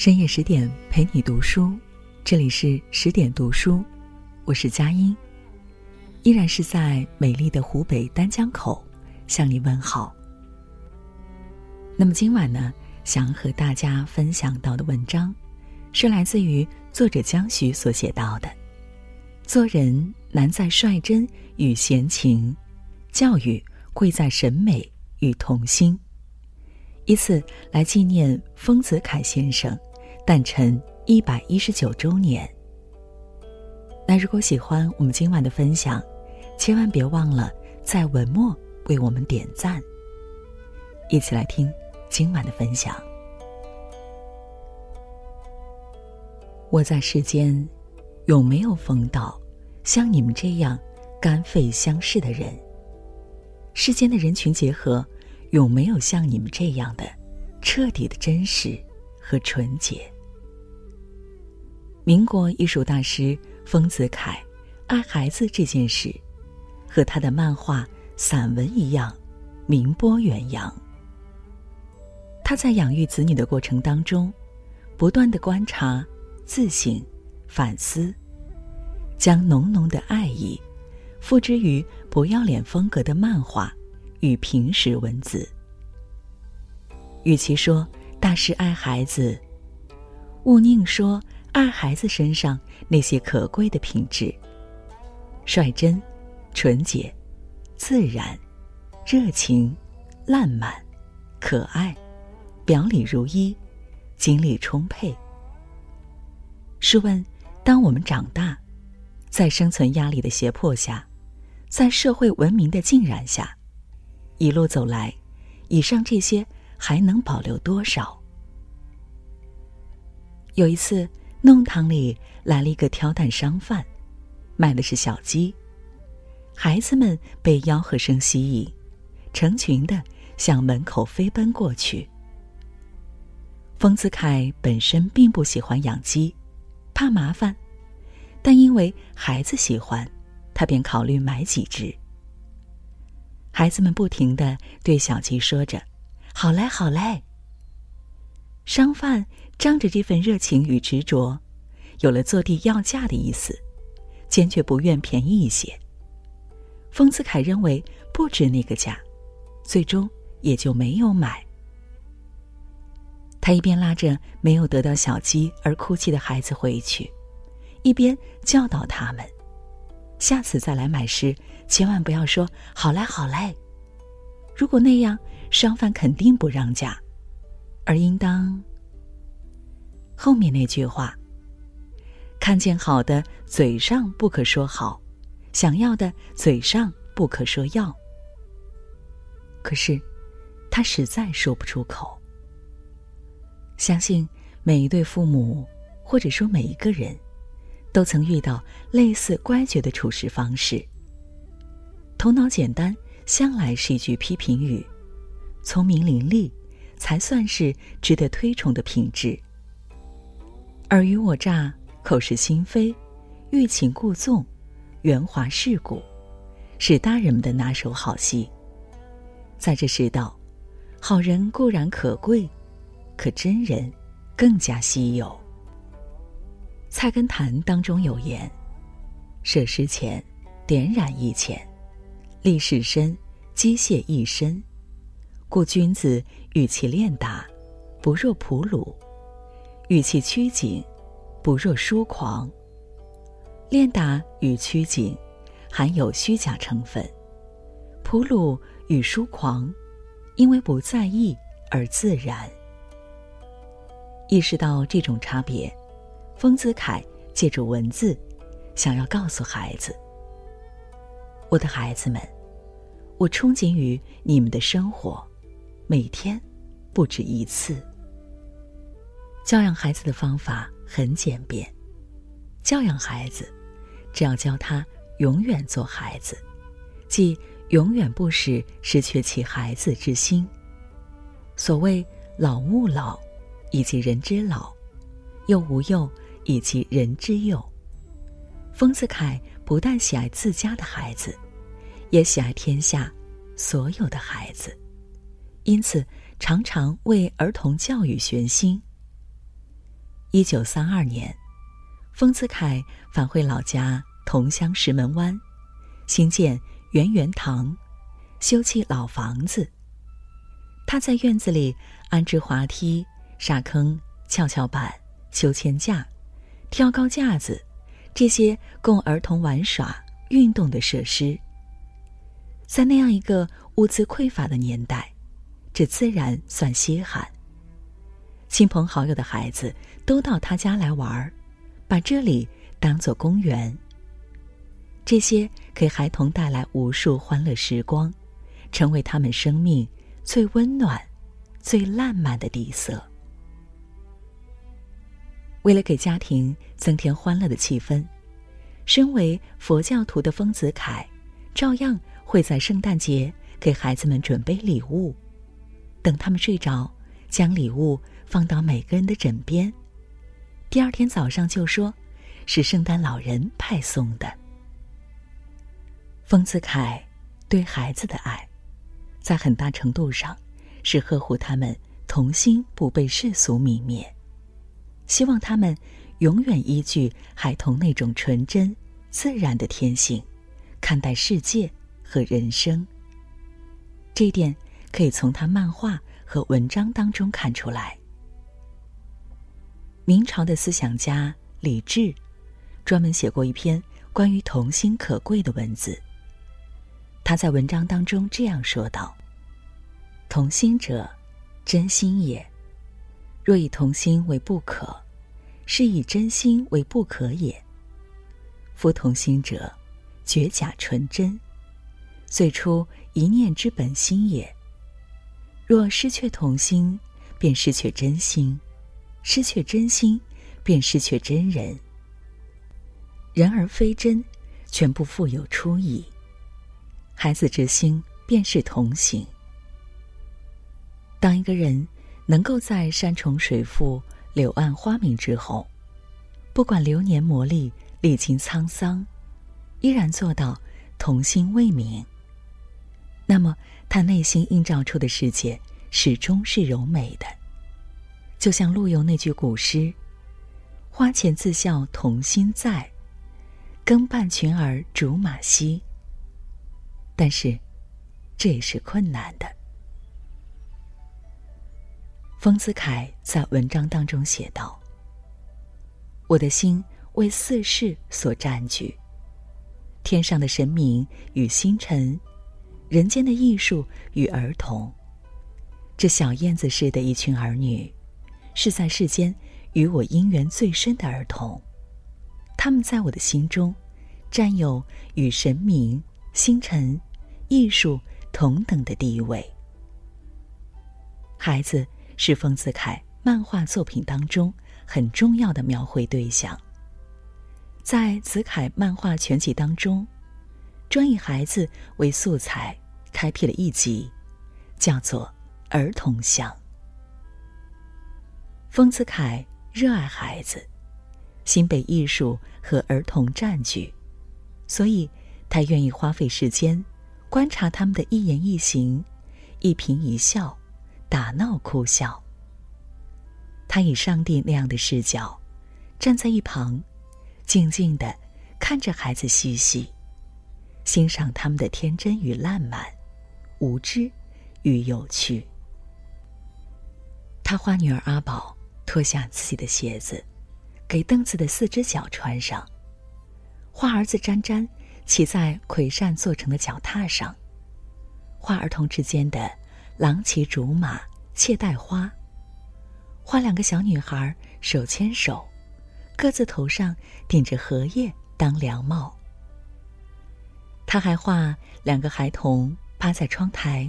深夜十点陪你读书，这里是十点读书，我是佳音，依然是在美丽的湖北丹江口向你问好。那么今晚呢，想和大家分享到的文章，是来自于作者江徐所写到的：做人难在率真与闲情，教育贵在审美与童心。以此来纪念丰子恺先生诞辰一百一十九周年。那如果喜欢我们今晚的分享，千万别忘了在文末为我们点赞。一起来听今晚的分享。我在世间，有没有逢到像你们这样肝肺相视的人。世间的人群结合。有没有像你们这样的彻底的真实和纯洁。民国艺术大师丰子恺爱孩子这件事，和他的漫画、散文一样，名播远扬。他在养育子女的过程当中，不断的观察、自省、反思，将浓浓的爱意，付之于不要脸风格的漫画。与平实文字，与其说大师爱孩子，勿宁说爱孩子身上那些可贵的品质：率真、纯洁、自然、热情、烂漫、可爱、表里如一、精力充沛。试问，当我们长大，在生存压力的胁迫下，在社会文明的浸染下，一路走来，以上这些还能保留多少？有一次，弄堂里来了一个挑担商贩，卖的是小鸡。孩子们被吆喝声吸引，成群的向门口飞奔过去。丰子恺本身并不喜欢养鸡，怕麻烦，但因为孩子喜欢，他便考虑买几只。孩子们不停的对小鸡说着：“好嘞，好嘞。”商贩仗着这份热情与执着，有了坐地要价的意思，坚决不愿便宜一些。丰子恺认为不值那个价，最终也就没有买。他一边拉着没有得到小鸡而哭泣的孩子回去，一边教导他们。下次再来买时，千万不要说“好嘞，好嘞”。如果那样，商贩肯定不让价，而应当后面那句话：“看见好的，嘴上不可说好；想要的，嘴上不可说要。”可是，他实在说不出口。相信每一对父母，或者说每一个人。都曾遇到类似乖觉的处事方式。头脑简单向来是一句批评语，聪明伶俐才算是值得推崇的品质。尔虞我诈、口是心非、欲擒故纵、圆滑世故，是大人们的拿手好戏。在这世道，好人固然可贵，可真人更加稀有。《菜根谭》当中有言：“设施前，点染一浅；立事深，机械一深。故君子与其练达，不若朴鲁；语气拘谨，不若疏狂。练达与拘谨，含有虚假成分；普鲁与疏狂，因为不在意而自然。意识到这种差别。”丰子恺借助文字，想要告诉孩子：“我的孩子们，我憧憬于你们的生活，每天不止一次。教养孩子的方法很简便，教养孩子，只要教他永远做孩子，即永远不使失去其孩子之心。所谓老吾老，以及人之老；幼吾幼。”以及人之幼，丰子恺不但喜爱自家的孩子，也喜爱天下所有的孩子，因此常常为儿童教育悬心。一九三二年，丰子恺返回老家桐乡石门湾，兴建圆圆堂，修葺老房子。他在院子里安置滑梯、沙坑、跷跷板、秋千架、跳高架子，这些供儿童玩耍、运动的设施。在那样一个物资匮乏的年代，这自然算稀罕。亲朋好友的孩子都到他家来玩儿，把这里当做公园。这些给孩童带来无数欢乐时光，成为他们生命。最温暖、最烂漫的底色。为了给家庭增添欢乐的气氛，身为佛教徒的丰子恺，照样会在圣诞节给孩子们准备礼物。等他们睡着，将礼物放到每个人的枕边。第二天早上就说，是圣诞老人派送的。丰子恺对孩子的爱。在很大程度上，是呵护他们童心不被世俗泯灭，希望他们永远依据孩童那种纯真、自然的天性，看待世界和人生。这一点可以从他漫画和文章当中看出来。明朝的思想家李治，专门写过一篇关于童心可贵的文字。他在文章当中这样说道：“童心者，真心也。若以童心为不可，是以真心为不可也。夫童心者，绝假纯真，最初一念之本心也。若失却童心，便失去真心；失去真心，便失去真人。人而非真，全部富有初矣。”孩子之心便是同行。当一个人能够在山重水复、柳暗花明之后，不管流年磨砺、历经沧桑，依然做到童心未泯，那么他内心映照出的世界始终是柔美的。就像陆游那句古诗：“花前自笑童心在，更伴群儿逐马稀。”但是，这也是困难的。丰子恺在文章当中写道：“我的心为四世所占据，天上的神明与星辰，人间的艺术与儿童，这小燕子似的一群儿女，是在世间与我因缘最深的儿童，他们在我的心中，占有与神明、星辰。”艺术同等的地位。孩子是丰子恺漫画作品当中很重要的描绘对象。在子恺漫画全集当中，专以孩子为素材开辟了一集，叫做《儿童像》。丰子恺热爱孩子，心被艺术和儿童占据，所以他愿意花费时间。观察他们的一言一行，一颦一笑，打闹哭笑。他以上帝那样的视角，站在一旁，静静的看着孩子嬉戏，欣赏他们的天真与烂漫，无知与有趣。他画女儿阿宝脱下自己的鞋子，给凳子的四只脚穿上；画儿子沾沾。骑在葵扇做成的脚踏上，画儿童之间的郎骑竹马、妾带花；画两个小女孩手牵手，各自头上顶着荷叶当凉帽。他还画两个孩童趴在窗台，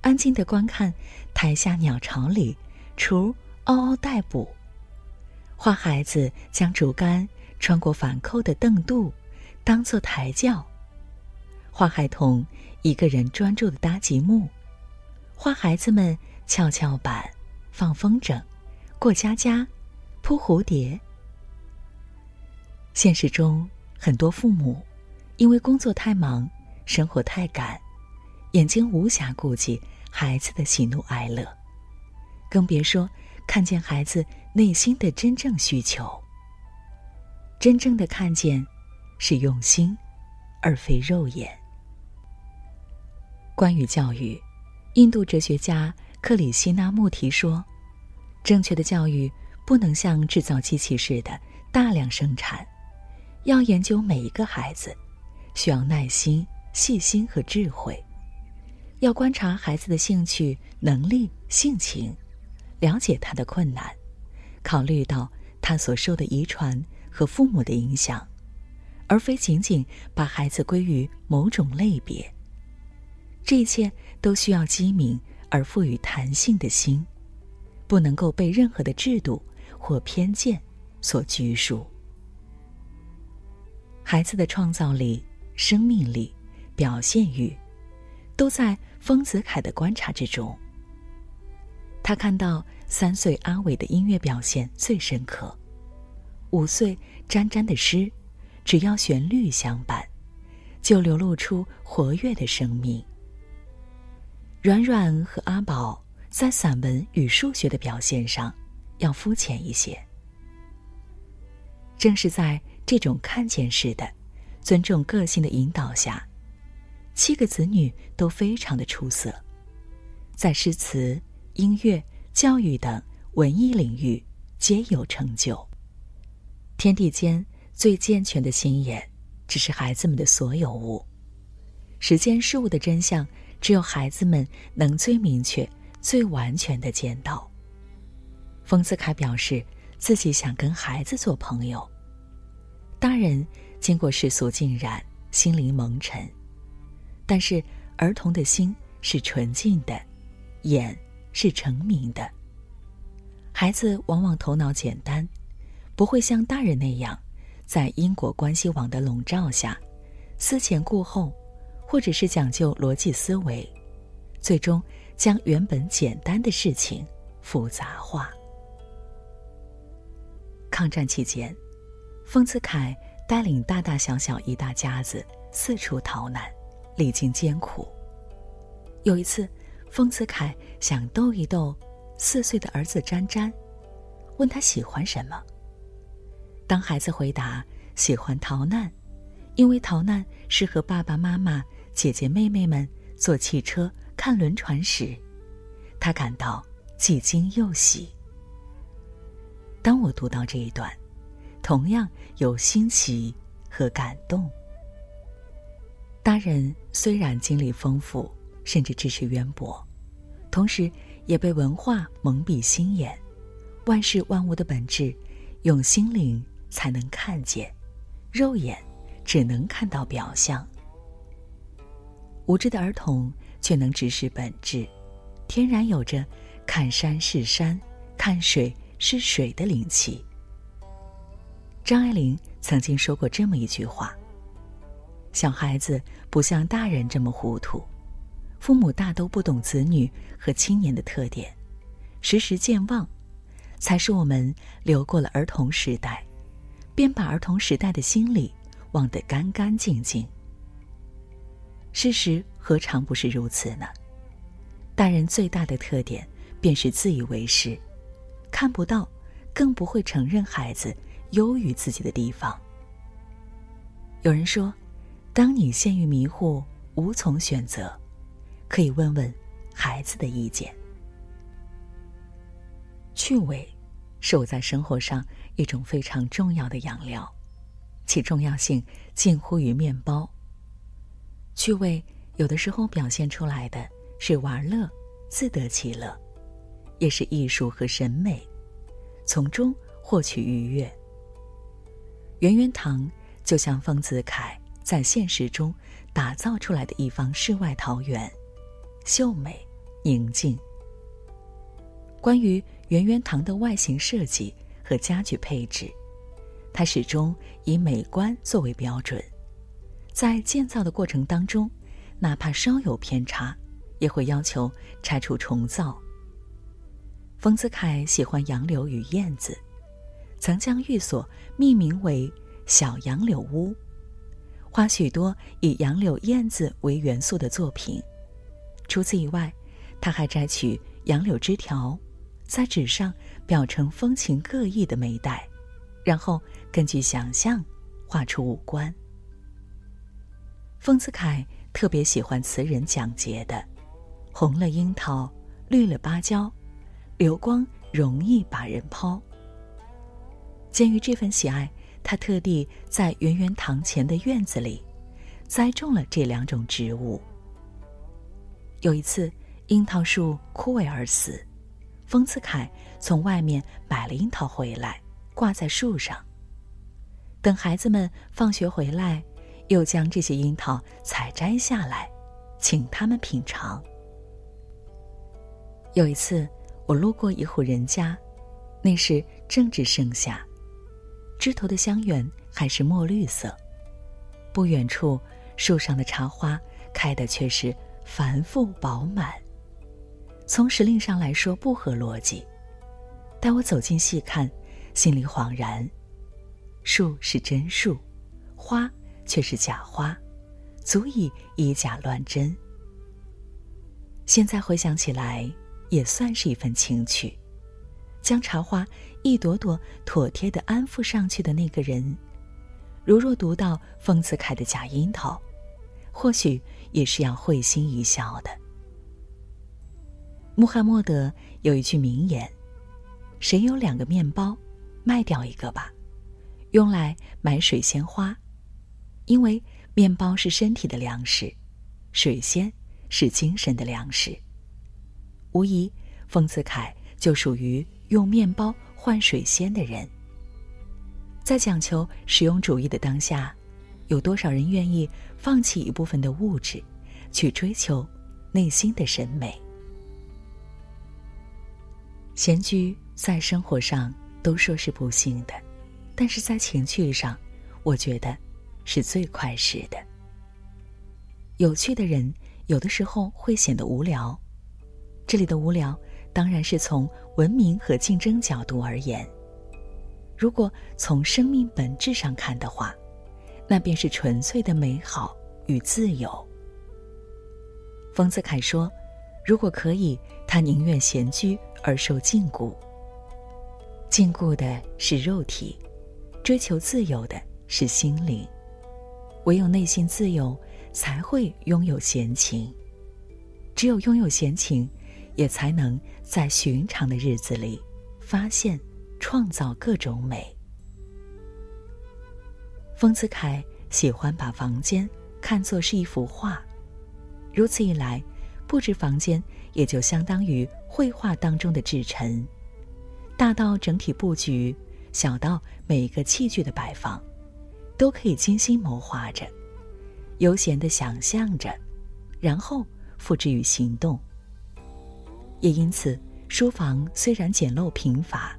安静的观看台下鸟巢里雏嗷嗷待哺；画孩子将竹竿穿过反扣的凳肚。当做抬轿，画孩童一个人专注的搭积木，画孩子们跷跷板、放风筝、过家家、扑蝴蝶。现实中，很多父母因为工作太忙、生活太赶，眼睛无暇顾及孩子的喜怒哀乐，更别说看见孩子内心的真正需求。真正的看见，是用心，而非肉眼。关于教育，印度哲学家克里希那穆提说：“正确的教育不能像制造机器似的大量生产，要研究每一个孩子，需要耐心、细心和智慧。要观察孩子的兴趣、能力、性情，了解他的困难，考虑到他所受的遗传和父母的影响，而非仅仅把孩子归于某种类别。”这一切都需要机敏而富于弹性的心，不能够被任何的制度或偏见所拘束。孩子的创造力、生命力、表现欲，都在丰子恺的观察之中。他看到三岁阿伟的音乐表现最深刻，五岁詹詹的诗，只要旋律相伴，就流露出活跃的生命。软软和阿宝在散文与数学的表现上要肤浅一些。正是在这种看见式的、尊重个性的引导下，七个子女都非常的出色，在诗词、音乐、教育等文艺领域皆有成就。天地间最健全的心眼，只是孩子们的所有物。世间事物的真相。只有孩子们能最明确、最完全的见到。丰子恺表示自己想跟孩子做朋友。大人经过世俗浸染，心灵蒙尘，但是儿童的心是纯净的，眼是成名的。孩子往往头脑简单，不会像大人那样，在因果关系网的笼罩下，思前顾后。或者是讲究逻辑思维，最终将原本简单的事情复杂化。抗战期间，丰子恺带领大大小小一大家子四处逃难，历经艰苦。有一次，丰子恺想逗一逗四岁的儿子詹詹，问他喜欢什么。当孩子回答喜欢逃难，因为逃难是和爸爸妈妈。姐姐妹妹们坐汽车看轮船时，他感到既惊又喜。当我读到这一段，同样有欣喜和感动。大人虽然经历丰富，甚至知识渊博，同时也被文化蒙蔽心眼。万事万物的本质，用心灵才能看见，肉眼只能看到表象。无知的儿童却能直视本质，天然有着看山是山、看水是水的灵气。张爱玲曾经说过这么一句话：“小孩子不像大人这么糊涂，父母大都不懂子女和青年的特点，时时健忘，才是我们流过了儿童时代，便把儿童时代的心理忘得干干净净。”事实何尝不是如此呢？大人最大的特点便是自以为是，看不到，更不会承认孩子优于自己的地方。有人说，当你陷于迷糊，无从选择，可以问问孩子的意见。趣味是我在生活上一种非常重要的养料，其重要性近乎于面包。趣味有的时候表现出来的是玩乐、自得其乐，也是艺术和审美，从中获取愉悦。圆圆堂就像丰子恺在现实中打造出来的一方世外桃源，秀美、宁静。关于圆圆堂的外形设计和家具配置，它始终以美观作为标准。在建造的过程当中，哪怕稍有偏差，也会要求拆除重造。丰子恺喜欢杨柳与燕子，曾将寓所命名为“小杨柳屋”，画许多以杨柳、燕子为元素的作品。除此以外，他还摘取杨柳枝条，在纸上裱成风情各异的眉黛，然后根据想象画出五官。丰子恺特别喜欢词人讲节的“红了樱桃，绿了芭蕉，流光容易把人抛。”鉴于这份喜爱，他特地在圆圆堂前的院子里栽种了这两种植物。有一次，樱桃树枯萎而死，丰子恺从外面买了樱桃回来，挂在树上。等孩子们放学回来，又将这些樱桃采摘下来，请他们品尝。有一次，我路过一户人家，那是正值盛夏。枝头的香橼还是墨绿色，不远处树上的茶花开的却是繁复饱满。从时令上来说不合逻辑，待我走近细看，心里恍然：树是真树，花却是假花，足以以假乱真。现在回想起来，也算是一份情趣。将茶花一朵朵妥帖的安抚上去的那个人，如若读到丰子恺的假樱桃，或许也是要会心一笑的。穆罕默德有一句名言：“谁有两个面包，卖掉一个吧，用来买水仙花，因为面包是身体的粮食，水仙是精神的粮食。”无疑，丰子恺就属于。用面包换水仙的人，在讲求实用主义的当下，有多少人愿意放弃一部分的物质，去追求内心的审美？闲居在生活上都说是不幸的，但是在情趣上，我觉得是最快适的。有趣的人有的时候会显得无聊，这里的无聊。当然是从文明和竞争角度而言。如果从生命本质上看的话，那便是纯粹的美好与自由。丰子恺说：“如果可以，他宁愿闲居而受禁锢。禁锢的是肉体，追求自由的是心灵。唯有内心自由，才会拥有闲情。只有拥有闲情。”也才能在寻常的日子里发现、创造各种美。丰子恺喜欢把房间看作是一幅画，如此一来，布置房间也就相当于绘画当中的制陈，大到整体布局，小到每一个器具的摆放，都可以精心谋划着，悠闲的想象着，然后付之于行动。也因此，书房虽然简陋贫乏，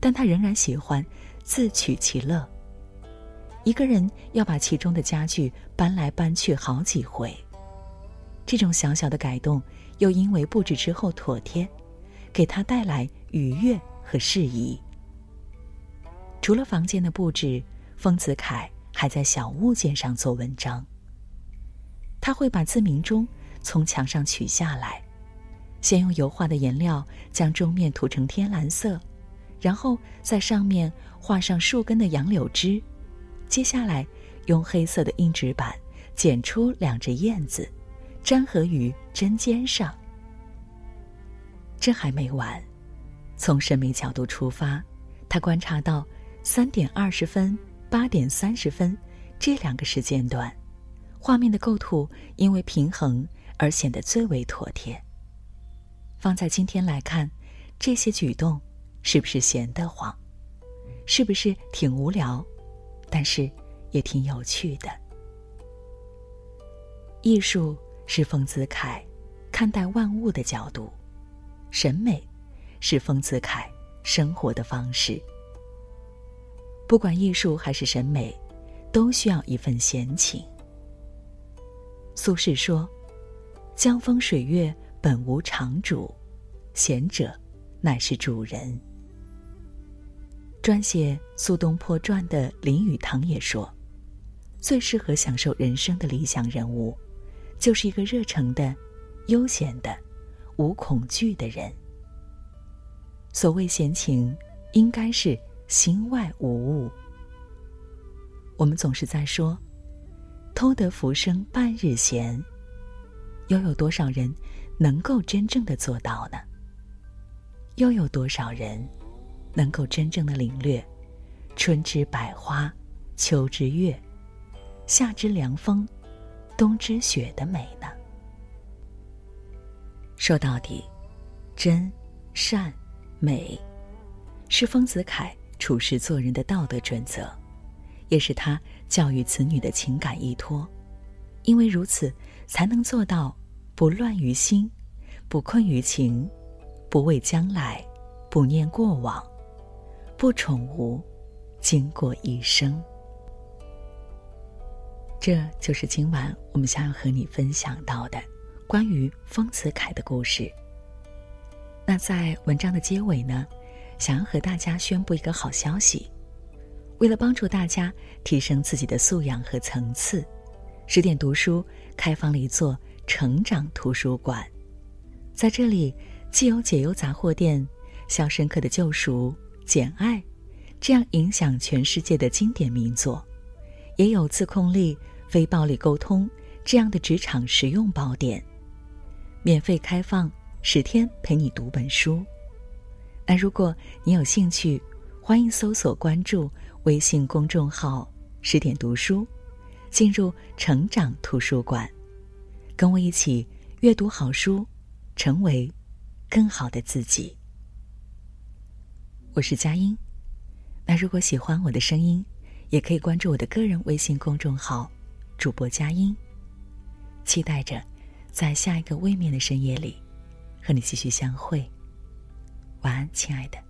但他仍然喜欢自取其乐。一个人要把其中的家具搬来搬去好几回，这种小小的改动又因为布置之后妥帖，给他带来愉悦和适宜。除了房间的布置，丰子恺还在小物件上做文章。他会把自鸣钟从墙上取下来。先用油画的颜料将钟面涂成天蓝色，然后在上面画上数根的杨柳枝，接下来用黑色的硬纸板剪出两只燕子，粘合于针尖上。这还没完，从审美角度出发，他观察到三点二十分、八点三十分这两个时间段，画面的构图因为平衡而显得最为妥帖。放在今天来看，这些举动是不是闲得慌？是不是挺无聊？但是也挺有趣的。艺术是丰子恺看待万物的角度，审美是丰子恺生活的方式。不管艺术还是审美，都需要一份闲情。苏轼说：“江风水月。”本无常主，贤者乃是主人。撰写《苏东坡传》的林语堂也说，最适合享受人生的理想人物，就是一个热诚的、悠闲的、无恐惧的人。所谓闲情，应该是心外无物。我们总是在说“偷得浮生半日闲”，又有多少人能够真正的做到呢？又有多少人能够真正的领略“春之百花，秋之月，夏之凉风，冬之雪”的美呢？说到底，真、善、美，是丰子恺处事做人的道德准则。也是他教育子女的情感依托，因为如此，才能做到不乱于心，不困于情，不畏将来，不念过往，不宠无，经过一生。这就是今晚我们想要和你分享到的关于丰子恺的故事。那在文章的结尾呢，想要和大家宣布一个好消息。为了帮助大家提升自己的素养和层次，十点读书开放了一座成长图书馆。在这里，既有解忧杂货店、《肖申克的救赎》、《简爱》这样影响全世界的经典名作，也有自控力、非暴力沟通这样的职场实用宝典。免费开放十天，陪你读本书。那如果你有兴趣，欢迎搜索关注。微信公众号“十点读书”，进入成长图书馆，跟我一起阅读好书，成为更好的自己。我是佳音，那如果喜欢我的声音，也可以关注我的个人微信公众号“主播佳音”，期待着在下一个未眠的深夜里和你继续相会。晚安，亲爱的。